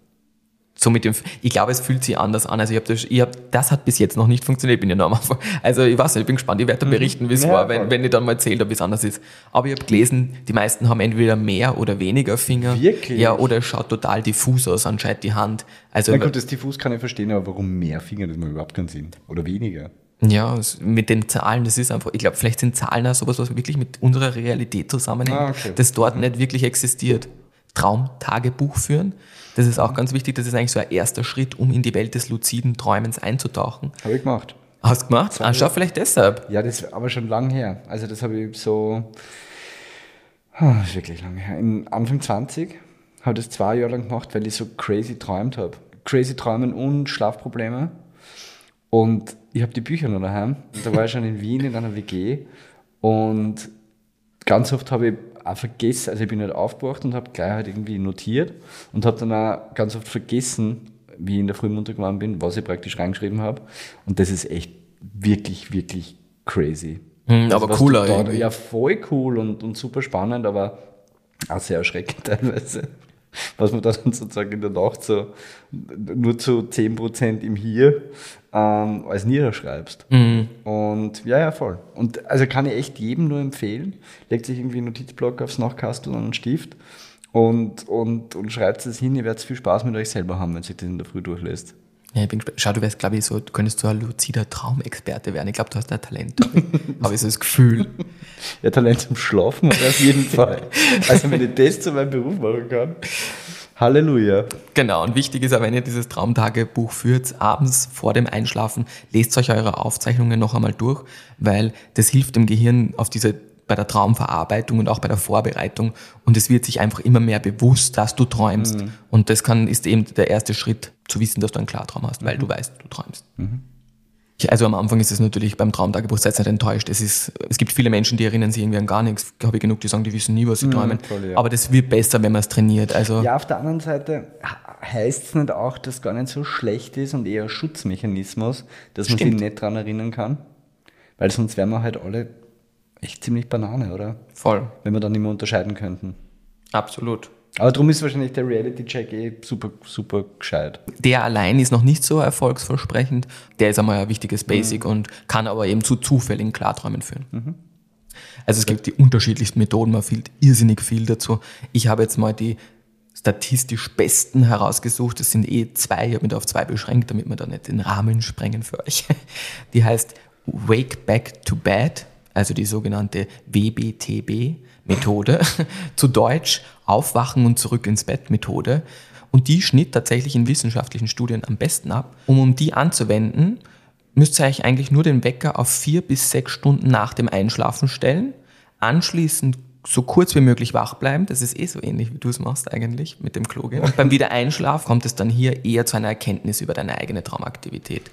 So mit dem, ich glaube, es fühlt sich anders an. Also ich habe das, ich hab, das hat bis jetzt noch nicht funktioniert, ich bin ja noch am Anfang. Also ich weiß nicht, ich bin gespannt, ich werde dann berichten, wie es Ja, war, wenn, wenn ich dann mal erzählt habe, wie es anders ist. Aber ich habe gelesen, die meisten haben entweder mehr oder weniger Finger. Wirklich? Ja, oder es schaut total diffus aus, anscheinend die Hand. Also Na gut, das diffus kann ich verstehen, aber warum mehr Finger, das macht überhaupt keinen Sinn. Oder weniger. Ja, mit den Zahlen, das ist einfach, ich glaube, vielleicht sind Zahlen auch sowas, was wirklich mit unserer Realität zusammenhängt, Ah, okay. das dort nicht wirklich existiert. Traumtagebuch führen, das ist auch ganz wichtig, das ist eigentlich so ein erster Schritt, um in die Welt des luziden Träumens einzutauchen. Habe ich gemacht. Hast du gemacht? Ah, schau, vielleicht deshalb. Ja, das ist aber schon lang her. Also das habe ich so, Ah, das ist wirklich lange her. In Anfang 20 habe ich das zwei Jahre lang gemacht, weil ich so crazy träumt habe. Crazy träumen und Schlafprobleme. Und ich habe die Bücher noch daheim. Und da war ich schon in Wien in einer WG. Und ganz oft habe ich auch vergessen, also ich bin halt aufgewacht und habe gleich halt irgendwie notiert und habe dann auch ganz oft vergessen, wie ich in der Früh munter geworden bin, was ich praktisch reingeschrieben habe. Und das ist echt wirklich, wirklich crazy. Hm, aber was cooler da-. Ja, voll cool und, und super spannend, aber auch sehr erschreckend teilweise. Was man dann sozusagen in der Nacht so nur zu 10% im Hier ähm, als niederschreibst. Mhm. Und ja, ja, voll. Und also kann ich echt jedem nur empfehlen. Legt sich irgendwie einen Notizblock aufs Nachkastel und einen Stift und, und, und schreibt es hin. Ihr werdet viel Spaß mit euch selber haben, wenn sich das in der Früh durchlässt. Ja, ich bin gespannt. Schau, du wärst, glaube ich, so, du könntest so ein luzider Traumexperte werden. Ich glaube, du hast da Talent. Habe ich so das Gefühl. Ja, Talent zum Schlafen auf jeden Fall. Also wenn ich das zu meinem Beruf machen kann. Halleluja. Genau, und wichtig ist auch, wenn ihr dieses Traumtagebuch führt, abends vor dem Einschlafen, lest euch eure Aufzeichnungen noch einmal durch, weil das hilft dem Gehirn auf diese bei der Traumverarbeitung und auch bei der Vorbereitung. Und es wird sich einfach immer mehr bewusst, dass du träumst. Mhm. Und das kann, ist eben der erste Schritt, zu wissen, dass du einen Klartraum hast, weil mhm. du weißt, du träumst. Mhm. Also am Anfang ist es natürlich beim Traumtagebuch, seid nicht enttäuscht. Es, ist, es gibt viele Menschen, die erinnern sich irgendwie an gar nichts. Ich habe genug, die sagen, die wissen nie, was sie mhm, träumen. Voll, ja. Aber das wird besser, wenn man es trainiert. Also ja, auf der anderen Seite heißt es nicht auch, dass es gar nicht so schlecht ist und eher ein Schutzmechanismus, dass man Stimmt. sich nicht daran erinnern kann. Weil sonst wären wir halt alle echt ziemlich Banane, oder? Voll. Wenn wir dann nicht mehr unterscheiden könnten. Absolut. Aber darum ist wahrscheinlich der Reality-Check eh super, super gescheit. Der allein ist noch nicht so erfolgsversprechend. Der ist einmal ein wichtiges Basic mhm. und kann aber eben zu zufälligen Klarträumen führen. Mhm. Also es gibt die unterschiedlichsten Methoden, man fehlt irrsinnig viel dazu. Ich habe jetzt mal die statistisch besten herausgesucht. Das sind eh zwei, ich habe mich auf zwei beschränkt, damit wir da nicht den Rahmen sprengen für euch. Die heißt Wake Back to Bed, also die sogenannte WBTB-Methode, zu Deutsch Aufwachen und zurück ins Bett-Methode. Und die schnitt tatsächlich in wissenschaftlichen Studien am besten ab. Um, um die anzuwenden, müsst ihr euch eigentlich nur den Wecker auf vier bis sechs Stunden nach dem Einschlafen stellen, anschließend so kurz wie möglich wach bleiben. Das ist eh so ähnlich, wie du es machst eigentlich mit dem Klo. Und beim Wiedereinschlafen kommt es dann hier eher zu einer Erkenntnis über deine eigene Traumaktivität.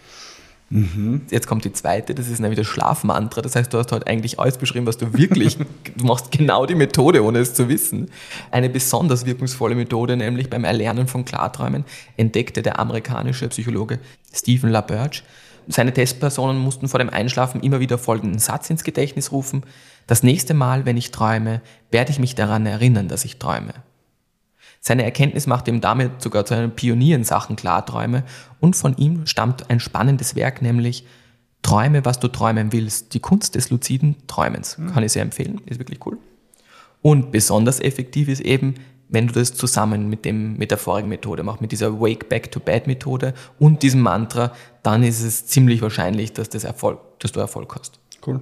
Mhm. Jetzt kommt die zweite, das ist nämlich das Schlafmantra. Das heißt, du hast heute eigentlich alles beschrieben, was du wirklich, du machst genau die Methode, ohne es zu wissen. Eine besonders wirkungsvolle Methode, nämlich beim Erlernen von Klarträumen, entdeckte der amerikanische Psychologe Stephen LaBerge. Seine Testpersonen mussten vor dem Einschlafen immer wieder folgenden Satz ins Gedächtnis rufen. Das nächste Mal, wenn ich träume, werde ich mich daran erinnern, dass ich träume. Seine Erkenntnis macht ihm damit sogar zu einem Pionier in Sachen Klarträume und von ihm stammt ein spannendes Werk, nämlich Träume, was du träumen willst. Die Kunst des luziden Träumens. Mhm. Kann ich sehr empfehlen, ist wirklich cool. Und besonders effektiv ist eben, wenn du das zusammen mit, dem, mit der vorigen Methode machst, mit dieser Wake Back to Bed Methode und diesem Mantra, dann ist es ziemlich wahrscheinlich, dass, das Erfolg, dass du Erfolg hast. Cool.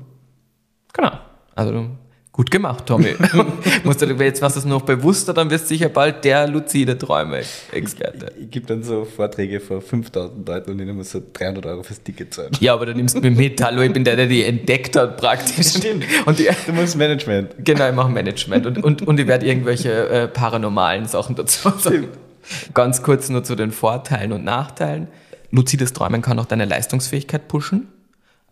Genau. Also Gut gemacht, Tommy. Musst du, jetzt machst du es noch bewusster, dann wirst du sicher bald der luzide Träume-Experte. Ich, ich gebe dann so Vorträge vor 5000 Leuten und ich muss so 300 Euro fürs Ticket zahlen. Ja, aber du nimmst mich mit. Hallo, ich bin der, der die entdeckt hat praktisch. Stimmt. Und die, du musst Management. Genau, ich mache Management. Und, und, und ich werde irgendwelche äh, paranormalen Sachen dazu sagen. Ganz kurz nur zu den Vorteilen und Nachteilen. Luzides Träumen kann auch deine Leistungsfähigkeit pushen.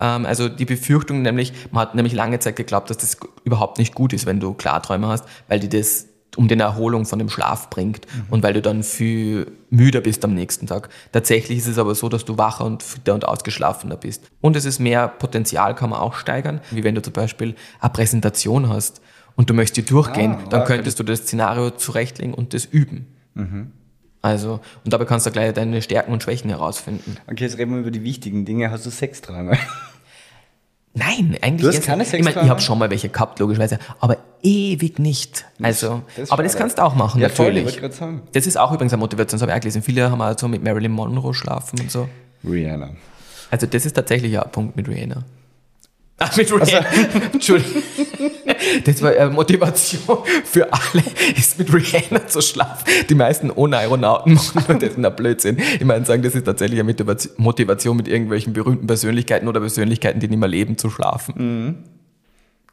Ähm, also die Befürchtung nämlich, man hat nämlich lange Zeit geglaubt, dass das überhaupt nicht gut ist, wenn du Klarträume hast, weil die das um den Erholung von dem Schlaf bringt mhm. und weil du dann viel müder bist am nächsten Tag. Tatsächlich ist es aber so, dass du wacher und fitter und ausgeschlafener bist. Und es ist mehr Potenzial, kann man auch steigern, wie wenn du zum Beispiel eine Präsentation hast und du möchtest die durchgehen, ah, dann könntest du das Szenario zurechtlegen und das üben. Mhm. Also, und dabei kannst du gleich deine Stärken und Schwächen herausfinden. Okay, jetzt reden wir über die wichtigen Dinge. Hast du Sexträume? Nein, eigentlich. Du hast keine Ich, meine, ich habe schon mal welche gehabt, logischerweise, aber ewig nicht. Also, das aber das kannst du auch machen, ja, natürlich. Voll, ich sagen. Das ist auch übrigens eine Motivation, das habe ich auch gelesen. Viele haben also mit Marilyn Monroe schlafen und so. Rihanna. Also, das ist tatsächlich ein Punkt mit Rihanna. Ach, mit Rihanna. Also, Entschuldigung. Das war eine Motivation für alle, ist mit Rihanna zu schlafen. Die meisten ohne Aeronauten machen nur das ein Blödsinn. Ich meine, sagen, das ist tatsächlich eine Motivation mit irgendwelchen berühmten Persönlichkeiten oder Persönlichkeiten, die nicht mehr leben, zu schlafen. Mhm.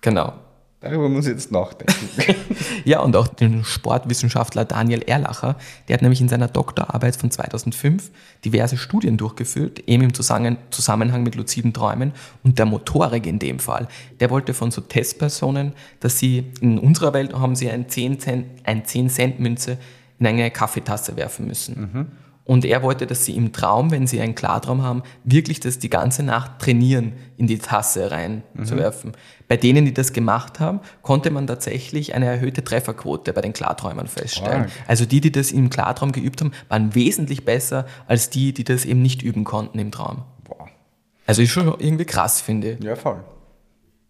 Genau. Darüber muss ich jetzt nachdenken. ja, und auch den Sportwissenschaftler Daniel Erlacher, der hat nämlich in seiner Doktorarbeit von 2005 diverse Studien durchgeführt, eben im Zusammenhang mit luziden Träumen und der Motorik in dem Fall. Der wollte von so Testpersonen, dass sie in unserer Welt haben sie ein 10 Cent, ein 10 Cent Münze in eine Kaffeetasse werfen müssen. Mhm. Und er wollte, dass sie im Traum, wenn sie einen Klartraum haben, wirklich das die ganze Nacht trainieren, in die Tasse reinzuwerfen. Mhm. Bei denen, die das gemacht haben, konnte man tatsächlich eine erhöhte Trefferquote bei den Klarträumern feststellen. Wow. Also die, die das im Klartraum geübt haben, waren wesentlich besser als die, die das eben nicht üben konnten im Traum. Wow. Also ist schon irgendwie krass, finde ich. Ja, voll.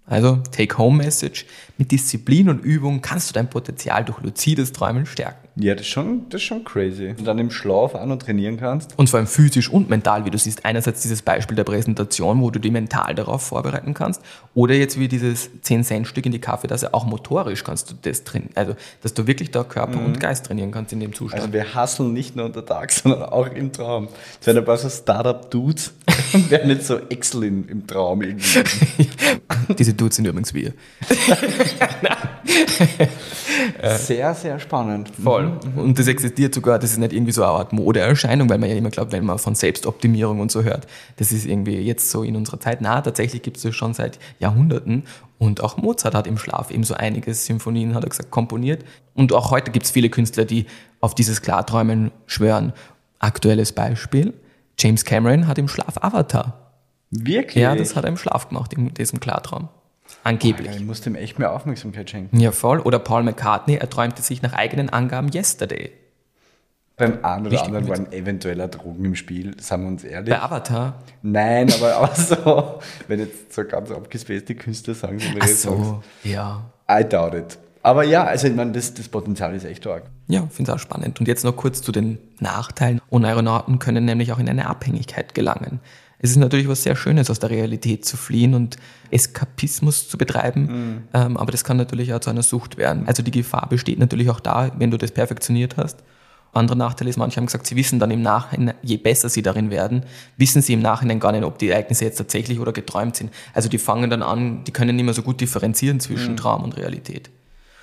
Also Take-Home-Message. Mit Disziplin und Übung kannst du dein Potenzial durch luzides Träumen stärken. Ja, das ist schon, das ist schon crazy. Und dann im Schlaf auch noch trainieren kannst. Und vor allem physisch und mental, wie du siehst. Einerseits dieses Beispiel der Präsentation, wo du dich mental darauf vorbereiten kannst. Oder jetzt wie dieses 10-Cent-Stück in die Kaffeetasse, auch motorisch kannst du das trainieren. Also, dass du wirklich da Körper mhm. und Geist trainieren kannst in dem Zustand. Also wir hasseln nicht nur unter Tag, sondern auch im Traum. Das werden ein paar so Startup-Dudes, Wäre nicht so Excel in, im Traum irgendwie. Diese Dudes sind übrigens wir. Sehr, sehr spannend. Voll. Und das existiert sogar, das ist nicht irgendwie so eine Art Modeerscheinung, weil man ja immer glaubt, wenn man von Selbstoptimierung und so hört, das ist irgendwie jetzt so in unserer Zeit. Na, tatsächlich gibt es das schon seit Jahrhunderten. Und auch Mozart hat im Schlaf eben so einige Symphonien, hat er gesagt, komponiert. Und auch heute gibt es viele Künstler, die auf dieses Klarträumen schwören. Aktuelles Beispiel, James Cameron hat im Schlaf Avatar. Wirklich? Ja, das hat er im Schlaf gemacht, in diesem Klartraum. Angeblich. Ich muss dem echt mehr Aufmerksamkeit schenken. Ja, voll. Oder Paul McCartney, er träumte sich nach eigenen Angaben Yesterday. Beim einen oder Richtig anderen waren eventueller Drogen im Spiel, sagen wir uns ehrlich. Bei Avatar. Nein, aber, aber so, wenn jetzt so ganz abgespacete Künstler sagen, so du jetzt so, ja. I doubt it. Aber ja, also ich meine, das, das Potenzial ist echt arg. Ja, finde es auch spannend. Und jetzt noch kurz zu den Nachteilen. Unaeronauten können nämlich auch in eine Abhängigkeit gelangen. Es ist natürlich was sehr Schönes, aus der Realität zu fliehen und Eskapismus zu betreiben, ähm, aber das kann natürlich auch zu einer Sucht werden. Also die Gefahr besteht natürlich auch da, wenn du das perfektioniert hast. Andere Nachteil ist, manche haben gesagt, sie wissen dann im Nachhinein, je besser sie darin werden, wissen sie im Nachhinein gar nicht, ob die Ereignisse jetzt tatsächlich oder geträumt sind. Also die fangen dann an, die können nicht mehr so gut differenzieren zwischen Traum und Realität.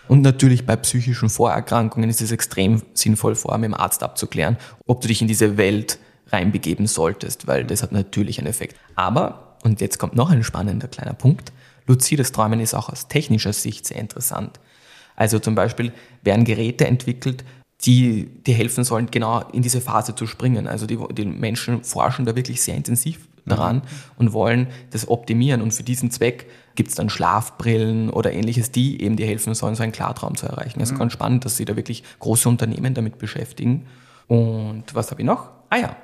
Und natürlich bei psychischen Vorerkrankungen ist es extrem sinnvoll, vorher mit dem Arzt abzuklären, ob du dich in diese Welt reinbegeben solltest, weil das hat natürlich einen Effekt. Aber, und jetzt kommt noch ein spannender kleiner Punkt, luzides Träumen ist auch aus technischer Sicht sehr interessant. Also zum Beispiel werden Geräte entwickelt, die dir helfen sollen, genau in diese Phase zu springen. Also die, die Menschen forschen da wirklich sehr intensiv daran und wollen das optimieren. Und für diesen Zweck gibt es dann Schlafbrillen oder ähnliches, die eben dir helfen sollen, so einen Klartraum zu erreichen. Es ist ganz spannend, dass sich da wirklich große Unternehmen damit beschäftigen. Und was habe ich noch? Ah ja,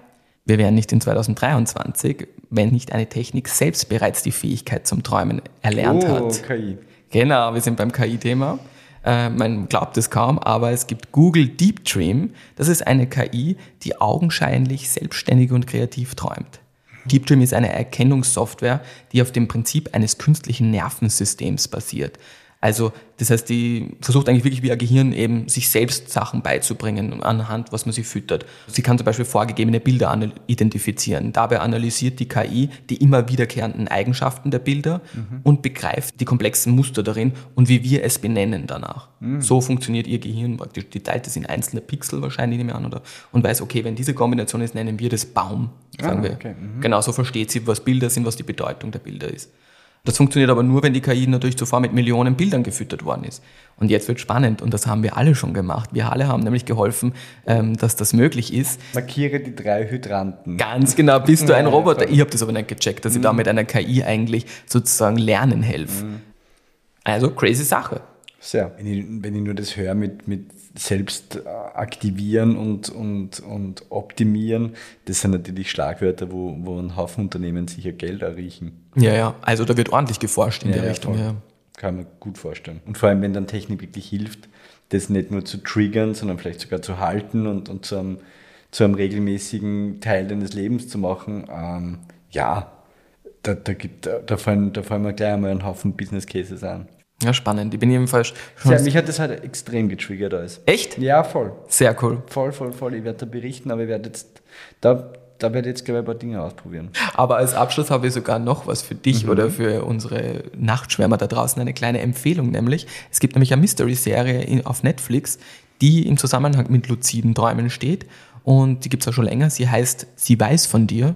wir wären nicht in 2023, wenn nicht eine Technik selbst bereits die Fähigkeit zum Träumen erlernt oh, hat. KI. Genau, wir sind beim KI-Thema. Äh, man glaubt es kaum, aber es gibt Google Deep Dream. Das ist eine KI, die augenscheinlich selbstständig und kreativ träumt. Deep Dream ist eine Erkennungssoftware, die auf dem Prinzip eines künstlichen Nervensystems basiert. Also, das heißt, die versucht eigentlich wirklich wie ein Gehirn eben, sich selbst Sachen beizubringen anhand, was man sie füttert. Sie kann zum Beispiel vorgegebene Bilder identifizieren. Dabei analysiert die KI die immer wiederkehrenden Eigenschaften der Bilder und begreift die komplexen Muster darin und wie wir es benennen danach. So funktioniert ihr Gehirn praktisch. Die teilt es in einzelne Pixel wahrscheinlich nicht mehr an oder, und weiß, okay, wenn diese Kombination ist, nennen wir das Baum, sagen Ah, wir. okay, Genau, so versteht sie, was Bilder sind, was die Bedeutung der Bilder ist. Das funktioniert aber nur, wenn die KI natürlich zuvor mit Millionen Bildern gefüttert worden ist. Und jetzt wird spannend und das haben wir alle schon gemacht. Wir alle haben nämlich geholfen, ähm, dass das möglich ist. Markiere die drei Hydranten. Ganz genau, bist du ein Ja, Roboter? Ich habe das aber nicht gecheckt, dass ich da mit einer KI eigentlich sozusagen lernen helfe. Also crazy Sache. Sehr. Wenn ich, wenn ich nur das höre mit, mit selbst äh, aktivieren und, und, und optimieren, das sind natürlich Schlagwörter, wo, wo ein Haufen Unternehmen sicher Geld erriechen. Ja, ja. Also da wird ordentlich geforscht in Ja, der ja, Richtung. Ja. Kann man gut vorstellen. Und vor allem, wenn dann Technik wirklich hilft, das nicht nur zu triggern, sondern vielleicht sogar zu halten und, und zu, einem, zu einem regelmäßigen Teil deines Lebens zu machen, ähm, ja, da, da, gibt, da, fallen, da fallen mir gleich einmal einen Haufen Business Cases an. Ja, spannend. Ich bin jedenfalls schon. Ja, mich hat das halt extrem getriggert alles. Echt? Ja, voll. Sehr cool. Voll, voll, voll. Ich werde da berichten, aber ich werde jetzt, da, da werde ich jetzt, glaube ich, ein paar Dinge ausprobieren. Aber als Abschluss habe ich sogar noch was für dich Mhm. oder für unsere Nachtschwärmer da draußen, eine kleine Empfehlung nämlich. Es gibt nämlich eine Mystery-Serie auf Netflix, die im Zusammenhang mit luziden Träumen steht und die gibt es auch schon länger. Sie heißt Sie weiß von dir,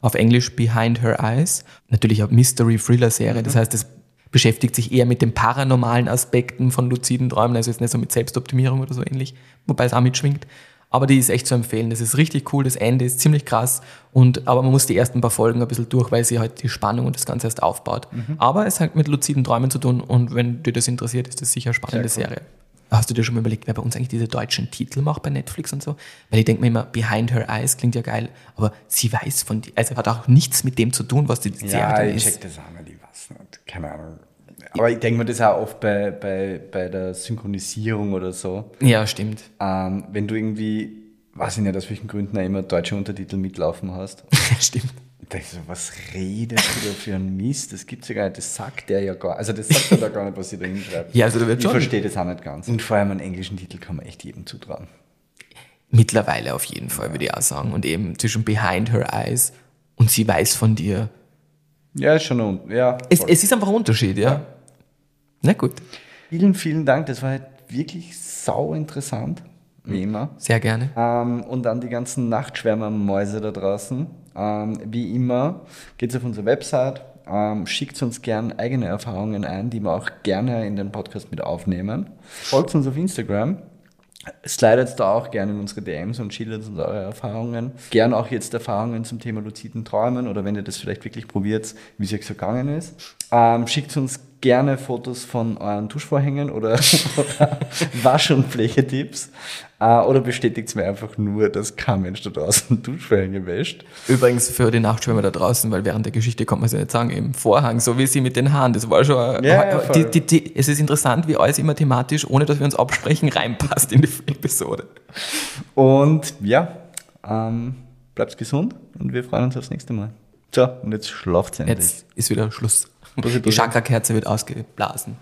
auf Englisch Behind Her Eyes. Natürlich auch Mystery-Thriller-Serie, Mhm. das heißt, es beschäftigt sich eher mit den paranormalen Aspekten von luziden Träumen, also ist nicht so mit Selbstoptimierung oder so ähnlich, wobei es auch mitschwingt. Aber die ist echt zu empfehlen. Das ist richtig cool. Das Ende ist ziemlich krass. Und, aber man muss die ersten paar Folgen ein bisschen durch, weil sie halt die Spannung und das Ganze erst aufbaut. Aber es hat mit luziden Träumen zu tun. Und wenn dir das interessiert, ist das sicher eine spannende cool. Serie. Hast du dir schon mal überlegt, wer bei uns eigentlich diese deutschen Titel macht bei Netflix und so? Weil ich denke mir immer, Behind Her Eyes klingt ja geil, aber sie weiß von dir. Also hat auch nichts mit dem zu tun, was die Serie Ja, ich ist. check das weiß nicht. Keine Ahnung. Aber ich denke mir das auch oft bei, bei, bei der Synchronisierung oder so. Ja, stimmt. Ähm, wenn du irgendwie, weiß ich nicht, aus welchen Gründen auch immer deutsche Untertitel mitlaufen hast. stimmt. Ich denke so, was redest du da für ein Mist? Das gibt's ja gar nicht. Das sagt der ja gar Also das sagt er da gar nicht, was sie da hinschreibt. Ja, also da wird ich schon- verstehe das auch nicht ganz. Und vor allem einen englischen Titel kann man echt jedem zutrauen. Mittlerweile auf jeden Fall, würde ich auch sagen. Und eben zwischen Behind Her Eyes und sie weiß von dir. Ja, ist schon ein, ja. Es, es ist einfach ein Unterschied, ja. Na gut, Vielen, vielen Dank. Das war halt wirklich sau interessant, wie immer. sehr gerne. Ähm, und an die ganzen Nachtschwärmermäuse da draußen. Ähm, wie immer, geht auf unsere Website, ähm, schickt uns gern eigene Erfahrungen ein, die wir auch gerne in den Podcast mit aufnehmen. Folgt uns auf Instagram. Slidet da auch gerne in unsere DMs und schildert uns eure Erfahrungen. Gern auch jetzt Erfahrungen zum Thema luziden Träumen oder wenn ihr das vielleicht wirklich probiert, wie es euch so gegangen ist. Ähm, schickt uns gerne Fotos von euren Duschvorhängen oder, oder Wasch- und Pflegetipps. Äh, oder bestätigt es mir einfach nur, dass kein Mensch da draußen Duschvorhänge wäscht. Übrigens für die Nachtschwimmer da draußen, weil während der Geschichte kann man es ja nicht sagen, im Vorhang, so wie sie mit den Haaren, das war schon. Ja, ja, die, die, die, es ist interessant, wie alles immer thematisch, ohne dass wir uns absprechen, reinpasst in die Episode. Und ja, ähm, bleibt gesund und wir freuen uns aufs nächste Mal. So, und jetzt schlaft endlich. Jetzt ist wieder Schluss. Die. Chakra-Kerze wird ausgeblasen.